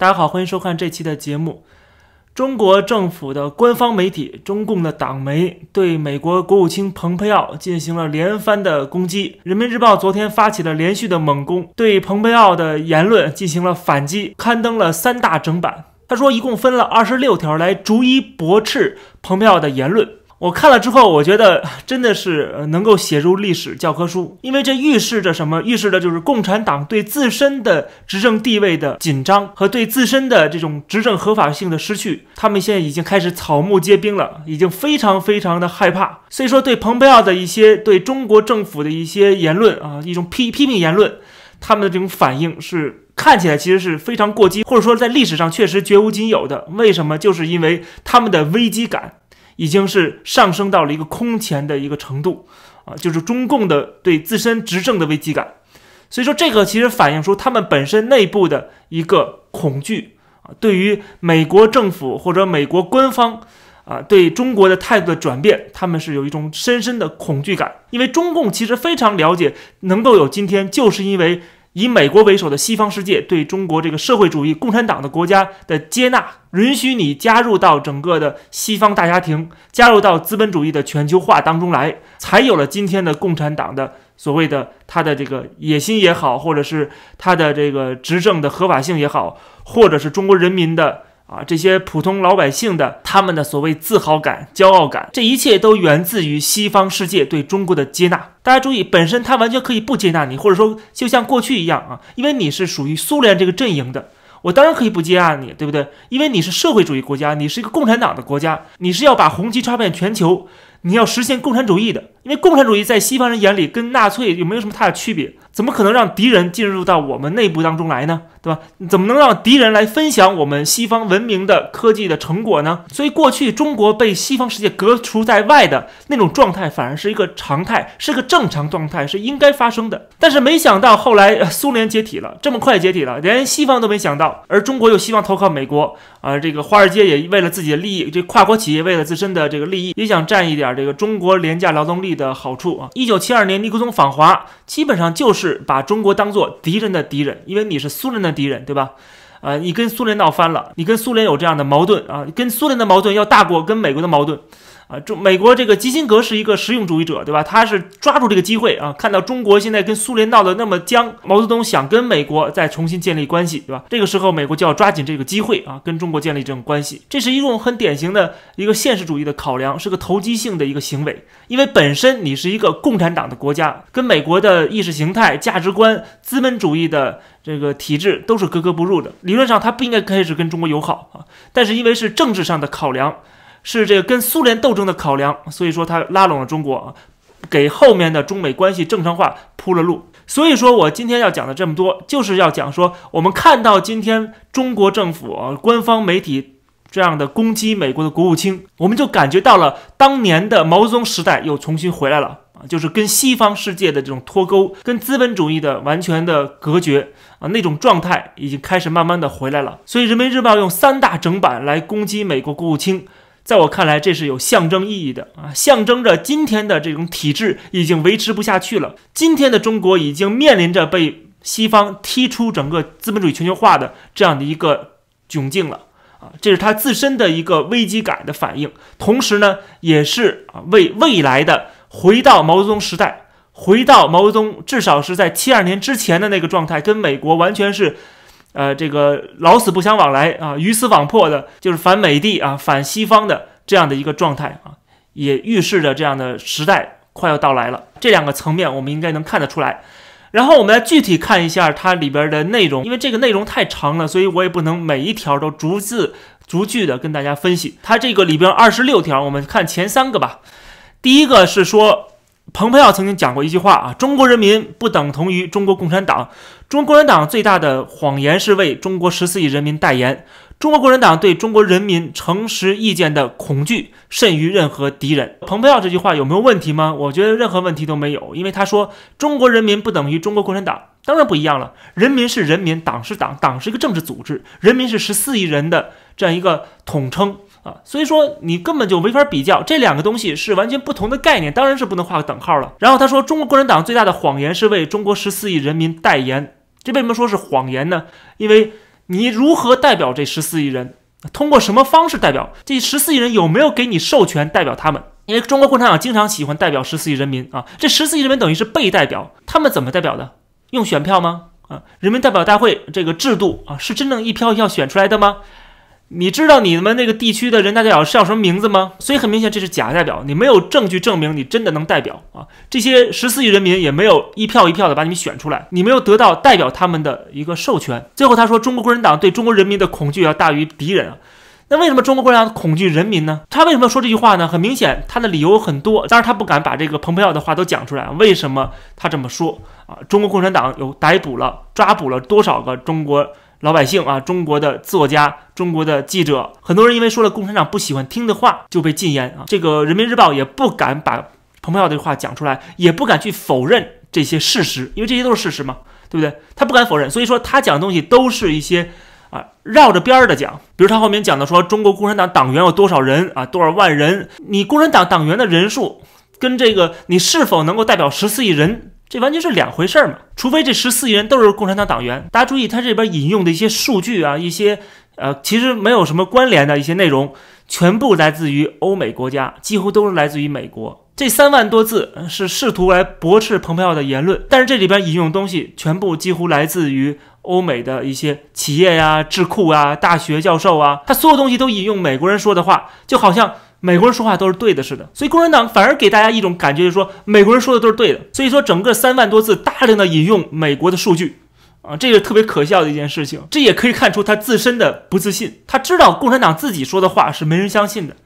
大家好，欢迎收看这期的节目。中国政府的官方媒体中共的党媒对美国国务卿蓬佩奥进行了连番的攻击。人民日报昨天发起了连续的猛攻，对蓬佩奥的言论进行了反击，刊登了三大整版。他说，一共分了二十六条来逐一驳斥蓬佩奥的言论。我看了之后，我觉得 真的是能够写入历史教科书，因为这预示着什么？预示着就是共产党对自身的执政地位的紧张和对自身的这种执政合法性的失去。他们现在已经开始草木皆兵了，已经非常非常的害怕。所以说，对蓬佩奥的一些对中国政府的一些言论啊，一种批批评言论，他们的这种反应是看起来其实是非常过激，或者说在历史上确实绝无仅有的。为什么？就是因为他们的危机感。已经是上升到了一个空前的一个程度啊，就是中共的对自身执政的危机感，所以说这个其实反映出他们本身内部的一个恐惧啊，对于美国政府或者美国官方啊对中国的态度的转变，他们是有一种深深的恐惧感，因为中共其实非常了解，能够有今天，就是因为。以美国为首的西方世界对中国这个社会主义共产党的国家的接纳，允许你加入到整个的西方大家庭，加入到资本主义的全球化当中来，才有了今天的共产党的所谓的他的这个野心也好，或者是他的这个执政的合法性也好，或者是中国人民的。啊，这些普通老百姓的他们的所谓自豪感、骄傲感，这一切都源自于西方世界对中国的接纳。大家注意，本身他完全可以不接纳你，或者说就像过去一样啊，因为你是属于苏联这个阵营的，我当然可以不接纳你，对不对？因为你是社会主义国家，你是一个共产党的国家，你是要把红旗插遍全球，你要实现共产主义的。因为共产主义在西方人眼里跟纳粹有没有什么太大区别？怎么可能让敌人进入到我们内部当中来呢？对吧？怎么能让敌人来分享我们西方文明的科技的成果呢？所以过去中国被西方世界隔除在外的那种状态，反而是一个常态，是个正常状态，是应该发生的。但是没想到后来苏联解体了，这么快解体了，连西方都没想到，而中国又希望投靠美国啊！这个华尔街也为了自己的利益，这跨国企业为了自身的这个利益，也想占一点这个中国廉价劳动力的好处啊！一九七二年尼克松访华，基本上就是。把中国当做敌人的敌人，因为你是苏联的敌人，对吧？呃，你跟苏联闹翻了，你跟苏联有这样的矛盾啊，跟苏联的矛盾要大过跟美国的矛盾。啊，中美国这个基辛格是一个实用主义者，对吧？他是抓住这个机会啊，看到中国现在跟苏联闹得那么僵，毛泽东想跟美国再重新建立关系，对吧？这个时候美国就要抓紧这个机会啊，跟中国建立这种关系。这是一种很典型的一个现实主义的考量，是个投机性的一个行为。因为本身你是一个共产党的国家，跟美国的意识形态、价值观、资本主义的这个体制都是格格不入的。理论上他不应该开始跟中国友好啊，但是因为是政治上的考量。是这个跟苏联斗争的考量，所以说他拉拢了中国，给后面的中美关系正常化铺了路。所以说我今天要讲的这么多，就是要讲说，我们看到今天中国政府官方媒体这样的攻击美国的国务卿，我们就感觉到了当年的毛泽东时代又重新回来了啊，就是跟西方世界的这种脱钩，跟资本主义的完全的隔绝啊，那种状态已经开始慢慢的回来了。所以人民日报用三大整版来攻击美国国务卿。在我看来，这是有象征意义的啊，象征着今天的这种体制已经维持不下去了。今天的中国已经面临着被西方踢出整个资本主义全球化的这样的一个窘境了啊，这是他自身的一个危机感的反应，同时呢，也是啊为未来的回到毛泽东时代，回到毛泽东至少是在七二年之前的那个状态，跟美国完全是。呃，这个老死不相往来啊，鱼死网破的，就是反美帝啊，反西方的这样的一个状态啊，也预示着这样的时代快要到来了。这两个层面，我们应该能看得出来。然后我们来具体看一下它里边的内容，因为这个内容太长了，所以我也不能每一条都逐字逐句的跟大家分析。它这个里边二十六条，我们看前三个吧。第一个是说。蓬佩奥曾经讲过一句话啊，中国人民不等同于中国共产党，中国共产党最大的谎言是为中国十四亿人民代言，中国共产党对中国人民诚实意见的恐惧甚于任何敌人。蓬佩奥这句话有没有问题吗？我觉得任何问题都没有，因为他说中国人民不等于中国共产党，当然不一样了，人民是人民，党是党，党是一个政治组织，人民是十四亿人的这样一个统称。啊所以说你根本就没法比较，这两个东西是完全不同的概念，当然是不能画个等号了。然后他说，中国共产党最大的谎言是为中国十四亿人民代言，这为什么说是谎言呢？因为你如何代表这十四亿人？通过什么方式代表这十四亿人？有没有给你授权代表他们？因为中国共产党经常喜欢代表十四亿人民啊，这十四亿人民等于是被代表，他们怎么代表的？用选票吗？啊，人民代表大会这个制度啊，是真正一票一票选出来的吗？你知道你们那个地区的人大代表是叫什么名字吗？所以很明显这是假代表，你没有证据证明你真的能代表啊。这些十四亿人民也没有一票一票的把你们选出来，你没有得到代表他们的一个授权。最后他说，中国共产党对中国人民的恐惧要大于敌人啊。那为什么中国共产党恐惧人民呢？他为什么说这句话呢？很明显，他的理由很多。当然，他不敢把这个蓬佩奥的话都讲出来。为什么他这么说啊？中国共产党有逮捕了、抓捕了多少个中国老百姓啊？中国的作家、中国的记者，很多人因为说了共产党不喜欢听的话就被禁言啊。这个人民日报也不敢把蓬佩奥的话讲出来，也不敢去否认这些事实，因为这些都是事实嘛，对不对？他不敢否认，所以说他讲的东西都是一些。啊，绕着边儿的讲，比如他后面讲的说中国共产党党员有多少人啊，多少万人？你共产党党员的人数跟这个你是否能够代表十四亿人，这完全是两回事儿嘛。除非这十四亿人都是共产党党员。大家注意，他这边引用的一些数据啊，一些呃，其实没有什么关联的一些内容，全部来自于欧美国家，几乎都是来自于美国。这三万多字是试图来驳斥蓬佩奥的言论，但是这里边引用东西全部几乎来自于欧美的一些企业呀、智库啊、大学教授啊，他所有东西都引用美国人说的话，就好像美国人说话都是对的似的。所以共产党反而给大家一种感觉，就是说美国人说的都是对的。所以说整个三万多字大量的引用美国的数据啊，这个特别可笑的一件事情。这也可以看出他自身的不自信，他知道共产党自己说的话是没人相信的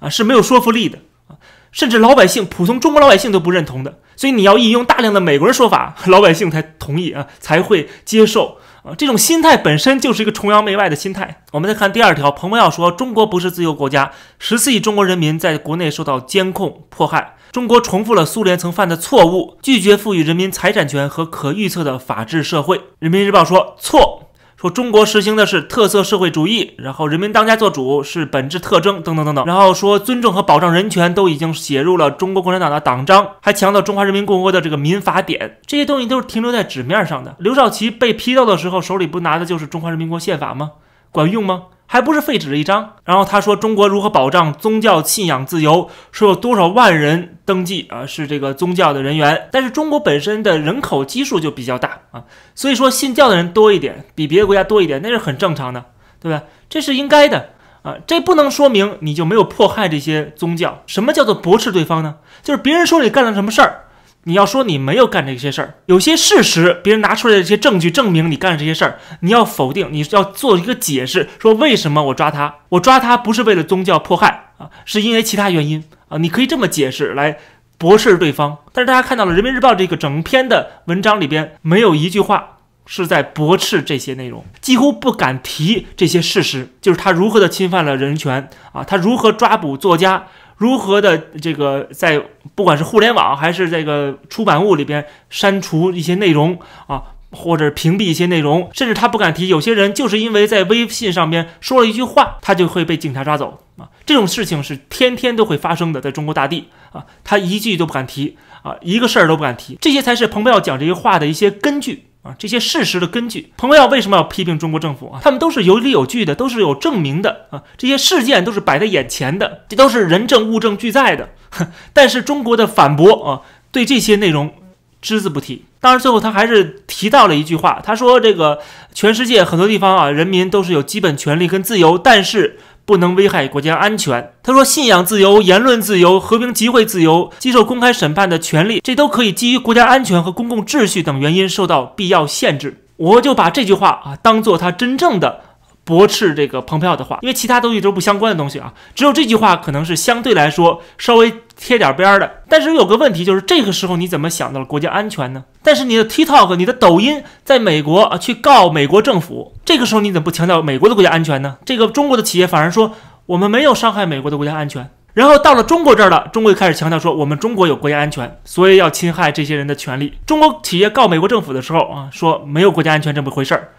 啊，是没有说服力的。啊甚至老百姓、普通中国老百姓都不认同的，所以你要引用大量的美国人说法，老百姓才同意啊，才会接受这种心态本身就是一个崇洋媚外的心态。我们再看第二条，彭博要说，中国不是自由国家，十四亿中国人民在国内受到监控迫害，中国重复了苏联曾犯的错误，拒绝赋予人民财产权和可预测的法治社会。人民日报说错。说中国实行的是特色社会主义，然后人民当家作主是本质特征，等等等等。然后说尊重和保障人权都已经写入了中国共产党的党章，还强调中华人民共和国的这个民法典。这些东西都是停留在纸面上的。刘少奇被批斗的时候，手里不拿的就是中华人民共和国宪法吗？管用吗？还不是废纸一张。然后他说中国如何保障宗教信仰自由？说有多少万人登记啊？是这个宗教的人员。但是中国本身的人口基数就比较大啊，所以说信教的人多一点，比别的国家多一点，那是很正常的，对吧？这是应该的啊。这不能说明你就没有迫害这些宗教。什么叫做驳斥对方呢？就是别人说你干了什么事儿。你要说你没有干这些事儿，有些事实，别人拿出来的这些证据证明你干了这些事儿，你要否定，你要做一个解释，说为什么我抓他？我抓他不是为了宗教迫害啊，是因为其他原因啊，你可以这么解释来驳斥对方。但是大家看到了《人民日报》这个整篇的文章里边，没有一句话是在驳斥这些内容，几乎不敢提这些事实，就是他如何的侵犯了人权啊，他如何抓捕作家。如何的这个在不管是互联网还是这个出版物里边删除一些内容啊，或者屏蔽一些内容，甚至他不敢提。有些人就是因为在微信上面说了一句话，他就会被警察抓走啊。这种事情是天天都会发生的，在中国大地啊，他一句都不敢提啊，一个事儿都不敢提。这些才是蓬佩奥讲这些话的一些根据。啊，这些事实的根据，彭佩奥为什么要批评中国政府啊？他们都是有理有据的，都是有证明的啊。这些事件都是摆在眼前的，这都是人证物证俱在的。但是中国的反驳啊，对这些内容只字不提。当然，最后他还是提到了一句话，他说：“这个全世界很多地方啊，人民都是有基本权利跟自由，但是。”不能危害国家安全。他说，信仰自由、言论自由、和平集会自由、接受公开审判的权利，这都可以基于国家安全和公共秩序等原因受到必要限制。我就把这句话啊当做他真正的。驳斥这个蓬佩奥的话，因为其他东西都是不相关的东西啊，只有这句话可能是相对来说稍微贴点边儿的。但是有个问题就是，这个时候你怎么想到了国家安全呢？但是你的 TikTok、你的抖音在美国啊去告美国政府，这个时候你怎么不强调美国的国家安全呢？这个中国的企业反而说我们没有伤害美国的国家安全，然后到了中国这儿了，中国又开始强调说我们中国有国家安全，所以要侵害这些人的权利。中国企业告美国政府的时候啊，说没有国家安全这么回事儿。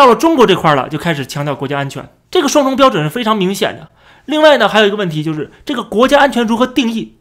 到了中国这块了，就开始强调国家安全，这个双重标准是非常明显的。另外呢，还有一个问题就是这个国家安全如何定义？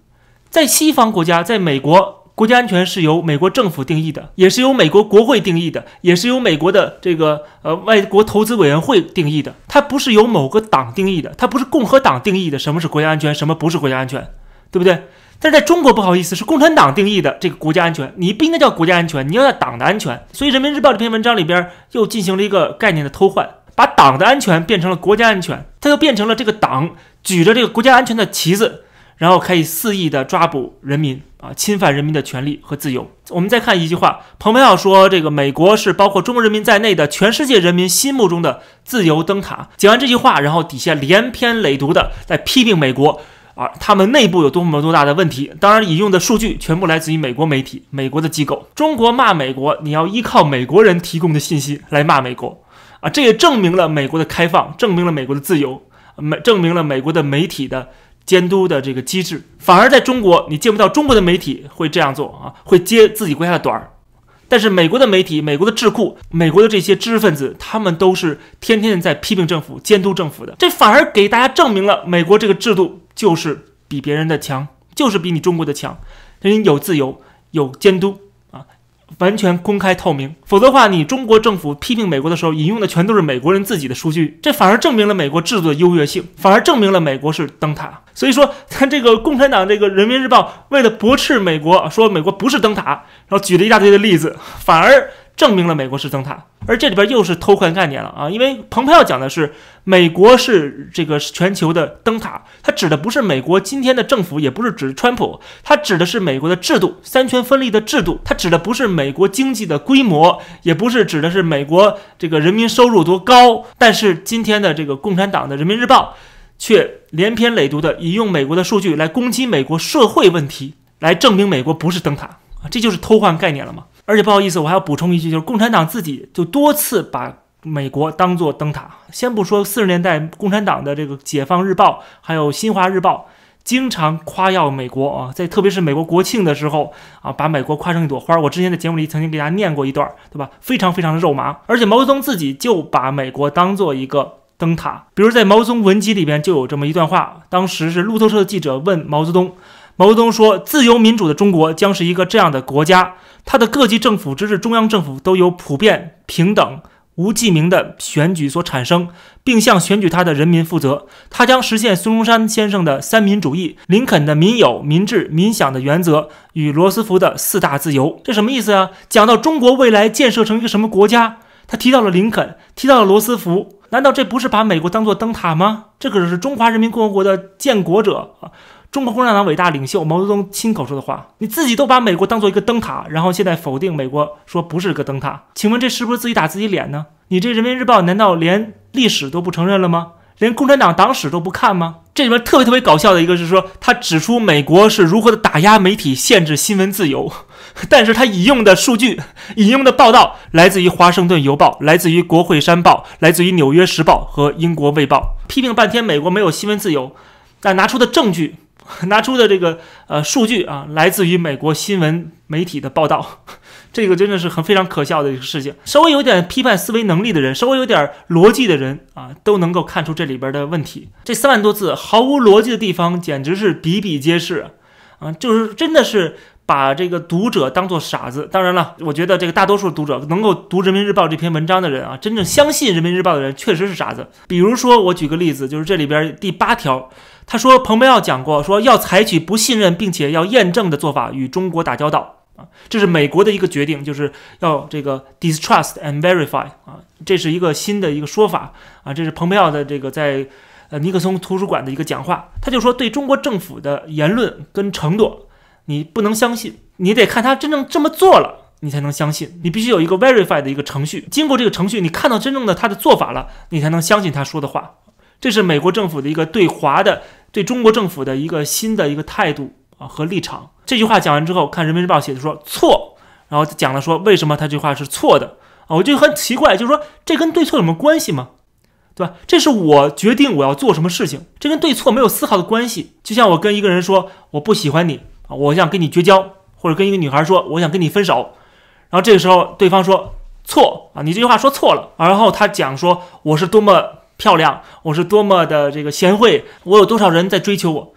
在西方国家，在美国国家安全是由美国政府定义的，也是由美国国会定义的，也是由美国的这个呃外国投资委员会定义的。它不是由某个党定义的，它不是共和党定义的什么是国家安全，什么不是国家安全，对不对？但是在中国不好意思，是共产党定义的这个国家安全，你不应该叫国家安全，你要叫党的安全。所以《人民日报》这篇文章里边又进行了一个概念的偷换，把党的安全变成了国家安全，它又变成了这个党举着这个国家安全的旗子。然后可以肆意的抓捕人民啊，侵犯人民的权利和自由。我们再看一句话，蓬佩奥说：“这个美国是包括中国人民在内的全世界人民心目中的自由灯塔。”讲完这句话，然后底下连篇累牍的在批评美国啊，他们内部有多么多大的问题。当然，引用的数据全部来自于美国媒体、美国的机构。中国骂美国，你要依靠美国人提供的信息来骂美国啊，这也证明了美国的开放，证明了美国的自由，美证明了美国的媒体的。监督的这个机制，反而在中国你见不到中国的媒体会这样做啊，会揭自己国家的短儿。但是美国的媒体、美国的智库、美国的这些知识分子，他们都是天天在批评政府、监督政府的。这反而给大家证明了美国这个制度就是比别人的强，就是比你中国的强。人有自由，有监督。完全公开透明，否则的话，你中国政府批评美国的时候引用的全都是美国人自己的数据，这反而证明了美国制度的优越性，反而证明了美国是灯塔。所以说，看这个共产党这个《人民日报》为了驳斥美国，说美国不是灯塔，然后举了一大堆的例子，反而。证明了美国是灯塔，而这里边又是偷换概念了啊！因为蓬佩奥讲的是美国是这个全球的灯塔，它指的不是美国今天的政府，也不是指川普，它指的是美国的制度，三权分立的制度，它指的不是美国经济的规模，也不是指的是美国这个人民收入多高。但是今天的这个共产党的人民日报却连篇累牍的引用美国的数据来攻击美国社会问题，来证明美国不是灯塔啊！这就是偷换概念了吗？而且不好意思，我还要补充一句，就是共产党自己就多次把美国当做灯塔。先不说四十年代共产党的这个《解放日报》还有《新华日报》，经常夸耀美国啊，在特别是美国国庆的时候啊，把美国夸成一朵花。我之前在节目里曾经给大家念过一段，对吧？非常非常的肉麻。而且毛泽东自己就把美国当做一个灯塔，比如在毛泽东文集里边就有这么一段话，当时是路透社的记者问毛泽东。毛泽东说：“自由民主的中国将是一个这样的国家，它的各级政府直至中央政府都由普遍、平等、无记名的选举所产生，并向选举他的人民负责。它将实现孙中山先生的三民主义、林肯的民有、民治、民享的原则与罗斯福的四大自由。这什么意思啊？讲到中国未来建设成一个什么国家，他提到了林肯，提到了罗斯福，难道这不是把美国当做灯塔吗？这可是中华人民共和国的建国者啊！”中国共产党伟大领袖毛泽东亲口说的话，你自己都把美国当做一个灯塔，然后现在否定美国，说不是个灯塔，请问这是不是自己打自己脸呢？你这人民日报难道连历史都不承认了吗？连共产党党史都不看吗？这里面特别特别搞笑的一个是说，他指出美国是如何的打压媒体、限制新闻自由，但是他引用的数据、引用的报道来自于《华盛顿邮报》、来自于《国会山报》、来自于《纽约时报》和《英国卫报》，批评半天美国没有新闻自由，但拿出的证据。拿出的这个呃数据啊，来自于美国新闻媒体的报道，这个真的是很非常可笑的一个事情。稍微有点批判思维能力的人，稍微有点逻辑的人啊，都能够看出这里边的问题。这三万多字毫无逻辑的地方，简直是比比皆是啊！就是真的是把这个读者当做傻子。当然了，我觉得这个大多数读者能够读人民日报这篇文章的人啊，真正相信人民日报的人确实是傻子。比如说，我举个例子，就是这里边第八条。他说，蓬佩奥讲过，说要采取不信任并且要验证的做法与中国打交道啊，这是美国的一个决定，就是要这个 distrust and verify 啊，这是一个新的一个说法啊，这是蓬佩奥的这个在呃尼克松图书馆的一个讲话，他就说对中国政府的言论跟承诺，你不能相信，你得看他真正这么做了，你才能相信，你必须有一个 verify 的一个程序，经过这个程序，你看到真正的他的做法了，你才能相信他说的话，这是美国政府的一个对华的。对中国政府的一个新的一个态度啊和立场，这句话讲完之后，看人民日报写的说错，然后讲了说为什么他这话是错的啊，我就很奇怪，就是说这跟对错有什么关系吗？对吧？这是我决定我要做什么事情，这跟对错没有丝毫的关系。就像我跟一个人说我不喜欢你我想跟你绝交，或者跟一个女孩说我想跟你分手，然后这个时候对方说错啊，你这句话说错了，然后他讲说我是多么。漂亮，我是多么的这个贤惠，我有多少人在追求我？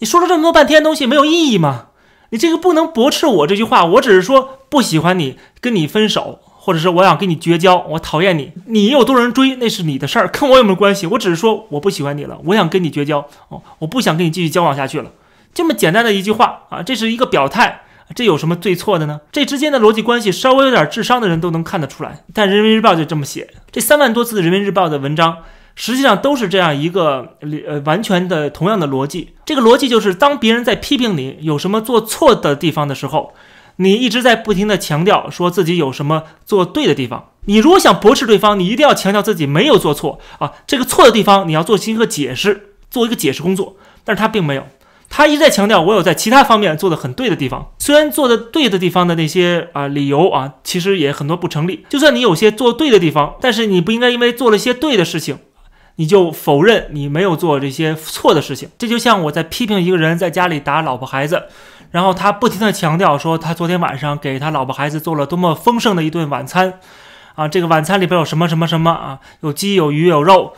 你说了这么多半天东西没有意义吗？你这个不能驳斥我这句话，我只是说不喜欢你，跟你分手，或者是我想跟你绝交，我讨厌你，你有多少人追那是你的事儿，跟我有没有关系？我只是说我不喜欢你了，我想跟你绝交，哦，我不想跟你继续交往下去了，这么简单的一句话啊，这是一个表态，这有什么对错的呢？这之间的逻辑关系，稍微有点智商的人都能看得出来。但人民日报就这么写，这三万多字的人民日报的文章。实际上都是这样一个呃完全的同样的逻辑。这个逻辑就是，当别人在批评你有什么做错的地方的时候，你一直在不停的强调说自己有什么做对的地方。你如果想驳斥对方，你一定要强调自己没有做错啊，这个错的地方你要做一个解释，做一个解释工作。但是他并没有，他一再强调我有在其他方面做的很对的地方。虽然做的对的地方的那些啊理由啊，其实也很多不成立。就算你有些做对的地方，但是你不应该因为做了一些对的事情。你就否认你没有做这些错的事情，这就像我在批评一个人在家里打老婆孩子，然后他不停的强调说他昨天晚上给他老婆孩子做了多么丰盛的一顿晚餐，啊，这个晚餐里边有什么什么什么啊，有鸡有鱼有肉，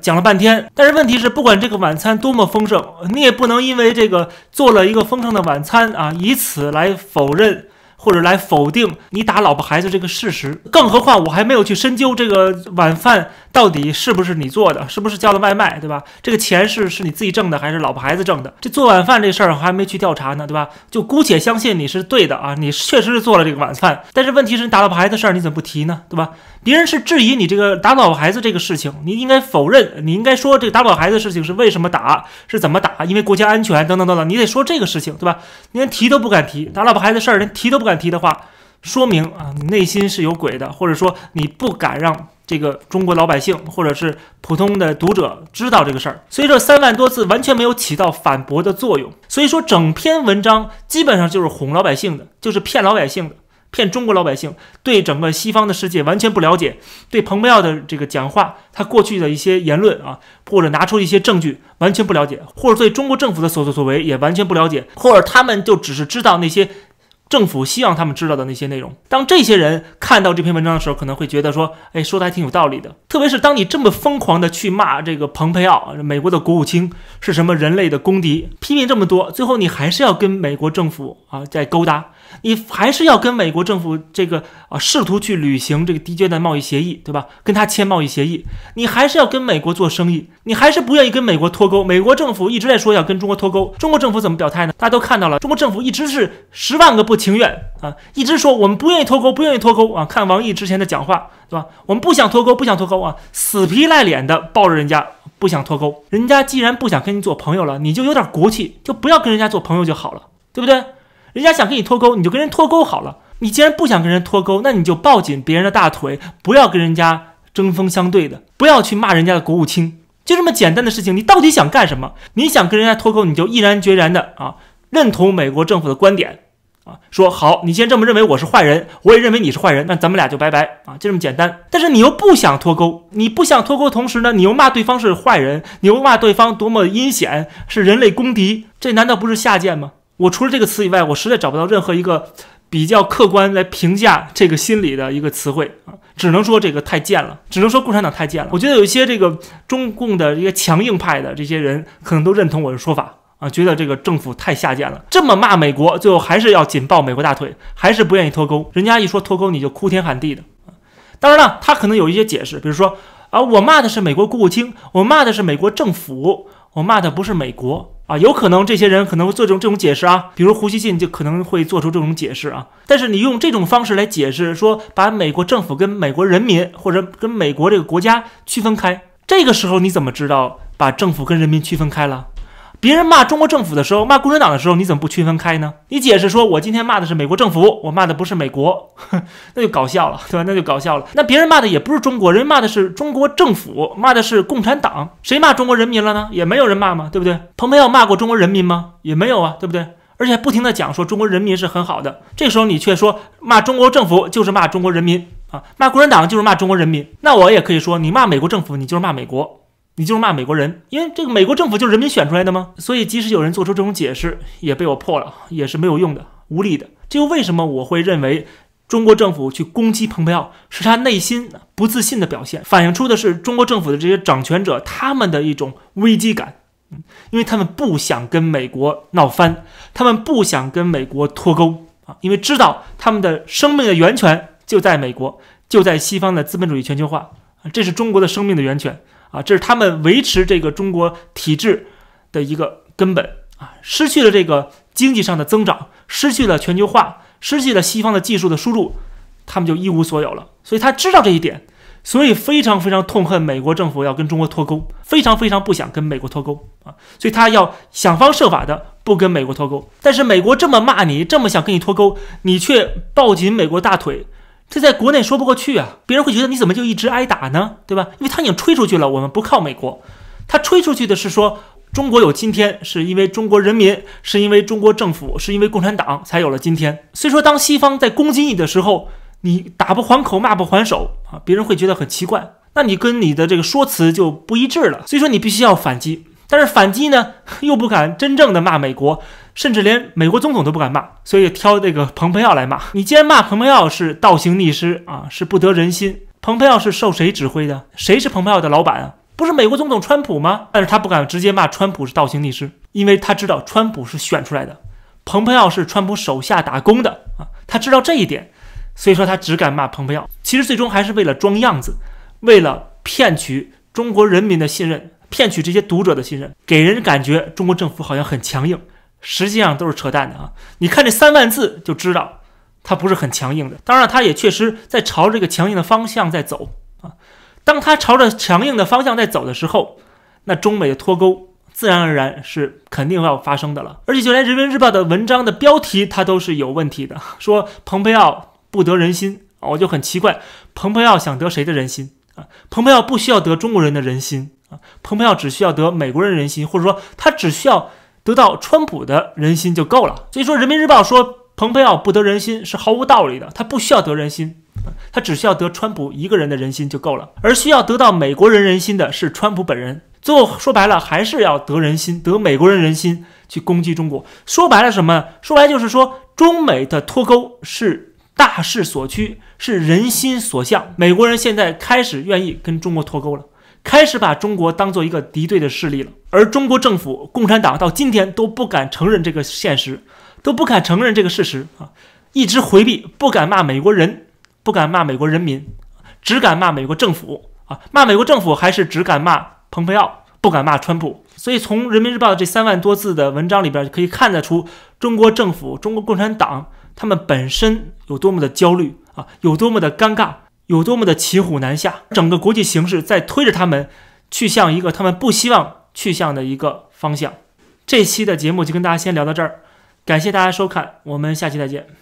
讲了半天。但是问题是，不管这个晚餐多么丰盛，你也不能因为这个做了一个丰盛的晚餐啊，以此来否认。或者来否定你打老婆孩子这个事实，更何况我还没有去深究这个晚饭到底是不是你做的，是不是叫的外卖，对吧？这个钱是是你自己挣的还是老婆孩子挣的？这做晚饭这事儿还没去调查呢，对吧？就姑且相信你是对的啊，你确实是做了这个晚饭。但是问题是你打老婆孩子事儿你怎么不提呢，对吧？别人是质疑你这个打老婆孩子这个事情，你应该否认，你应该说这个打老婆孩子的事情是为什么打，是怎么打，因为国家安全等等等等，你得说这个事情，对吧？你连提都不敢提，打老婆孩子事儿连提都不敢提的话，说明啊你内心是有鬼的，或者说你不敢让这个中国老百姓或者是普通的读者知道这个事儿。所以这三万多字完全没有起到反驳的作用，所以说整篇文章基本上就是哄老百姓的，就是骗老百姓的。骗中国老百姓，对整个西方的世界完全不了解，对蓬佩奥的这个讲话，他过去的一些言论啊，或者拿出一些证据完全不了解，或者对中国政府的所作所为也完全不了解，或者他们就只是知道那些政府希望他们知道的那些内容。当这些人看到这篇文章的时候，可能会觉得说，哎，说的还挺有道理的。特别是当你这么疯狂的去骂这个蓬佩奥，美国的国务卿是什么人类的公敌，批评这么多，最后你还是要跟美国政府啊在勾搭。你还是要跟美国政府这个啊，试图去履行这个低阶段贸易协议，对吧？跟他签贸易协议，你还是要跟美国做生意，你还是不愿意跟美国脱钩。美国政府一直在说要跟中国脱钩，中国政府怎么表态呢？大家都看到了，中国政府一直是十万个不情愿啊，一直说我们不愿意脱钩，不愿意脱钩啊。看王毅之前的讲话，对吧？我们不想脱钩，不想脱钩啊，死皮赖脸的抱着人家不想脱钩。人家既然不想跟你做朋友了，你就有点骨气，就不要跟人家做朋友就好了，对不对？人家想跟你脱钩，你就跟人脱钩好了。你既然不想跟人脱钩，那你就抱紧别人的大腿，不要跟人家针锋相对的，不要去骂人家的国务卿，就这么简单的事情。你到底想干什么？你想跟人家脱钩，你就毅然决然的啊，认同美国政府的观点啊，说好，你既然这么认为我是坏人，我也认为你是坏人，那咱们俩就拜拜啊，就这么简单。但是你又不想脱钩，你不想脱钩，同时呢，你又骂对方是坏人，你又骂对方多么阴险，是人类公敌，这难道不是下贱吗？我除了这个词以外，我实在找不到任何一个比较客观来评价这个心理的一个词汇啊，只能说这个太贱了，只能说共产党太贱了。我觉得有一些这个中共的一些强硬派的这些人，可能都认同我的说法啊，觉得这个政府太下贱了，这么骂美国，最后还是要紧抱美国大腿，还是不愿意脱钩。人家一说脱钩，你就哭天喊地的。当然了，他可能有一些解释，比如说啊，我骂的是美国国务卿，我骂的是美国政府，我骂的不是美国。啊，有可能这些人可能会做这种这种解释啊，比如胡锡进就可能会做出这种解释啊。但是你用这种方式来解释，说把美国政府跟美国人民或者跟美国这个国家区分开，这个时候你怎么知道把政府跟人民区分开了？别人骂中国政府的时候，骂共产党的时候，你怎么不区分开呢？你解释说，我今天骂的是美国政府，我骂的不是美国，那就搞笑了，对吧？那就搞笑了。那别人骂的也不是中国人，骂的是中国政府，骂的是共产党。谁骂中国人民了呢？也没有人骂嘛，对不对？蓬佩奥骂过中国人民吗？也没有啊，对不对？而且不停的讲说中国人民是很好的，这时候你却说骂中国政府就是骂中国人民啊，骂共产党就是骂中国人民。那我也可以说，你骂美国政府，你就是骂美国。你就是骂美国人，因为这个美国政府就是人民选出来的吗？所以即使有人做出这种解释，也被我破了，也是没有用的，无力的。这又为什么我会认为中国政府去攻击蓬佩奥是他内心不自信的表现，反映出的是中国政府的这些掌权者他们的一种危机感，因为他们不想跟美国闹翻，他们不想跟美国脱钩啊，因为知道他们的生命的源泉就在美国，就在西方的资本主义全球化这是中国的生命的源泉啊，这是他们维持这个中国体制的一个根本啊，失去了这个经济上的增长，失去了全球化，失去了西方的技术的输入，他们就一无所有了。所以他知道这一点。所以非常非常痛恨美国政府要跟中国脱钩，非常非常不想跟美国脱钩啊！所以他要想方设法的不跟美国脱钩。但是美国这么骂你，这么想跟你脱钩，你却抱紧美国大腿，这在国内说不过去啊！别人会觉得你怎么就一直挨打呢？对吧？因为他已经吹出去了，我们不靠美国。他吹出去的是说中国有今天，是因为中国人民，是因为中国政府，是因为共产党才有了今天。所以说，当西方在攻击你的时候，你打不还口，骂不还手啊，别人会觉得很奇怪，那你跟你的这个说辞就不一致了。所以说你必须要反击，但是反击呢 又不敢真正的骂美国，甚至连美国总统都不敢骂，所以挑这个蓬佩奥来骂。你既然骂蓬佩奥是倒行逆施啊，是不得人心。蓬佩奥是受谁指挥的？谁是蓬佩奥的老板啊？不是美国总统川普吗？但是他不敢直接骂川普是倒行逆施，因为他知道川普是选出来的，蓬佩奥是川普手下打工的啊，他知道这一点。所以说他只敢骂蓬佩奥，其实最终还是为了装样子，为了骗取中国人民的信任，骗取这些读者的信任，给人感觉中国政府好像很强硬，实际上都是扯淡的啊！你看这三万字就知道，他不是很强硬的。当然，他也确实在朝这个强硬的方向在走啊。当他朝着强硬的方向在走的时候，那中美的脱钩自然而然是肯定要发生的了。而且就连人民日报的文章的标题，它都是有问题的，说蓬佩奥。不得人心！我就很奇怪，蓬佩奥想得谁的人心啊？蓬佩奥不需要得中国人的人心啊，蓬佩奥只需要得美国人人心，或者说他只需要得到川普的人心就够了。所以说，《人民日报》说蓬佩奥不得人心是毫无道理的，他不需要得人心，他只需要得川普一个人的人心就够了。而需要得到美国人人心的是川普本人。最后说白了，还是要得人心，得美国人人心去攻击中国。说白了什么？说白就是说中美的脱钩是。大势所趋是人心所向，美国人现在开始愿意跟中国脱钩了，开始把中国当做一个敌对的势力了。而中国政府、共产党到今天都不敢承认这个现实，都不敢承认这个事实啊，一直回避，不敢骂美国人，不敢骂美国人民，只敢骂美国政府啊，骂美国政府还是只敢骂蓬佩奥，不敢骂川普。所以从人民日报这三万多字的文章里边可以看得出，中国政府、中国共产党。他们本身有多么的焦虑啊，有多么的尴尬，有多么的骑虎难下，整个国际形势在推着他们去向一个他们不希望去向的一个方向。这期的节目就跟大家先聊到这儿，感谢大家收看，我们下期再见。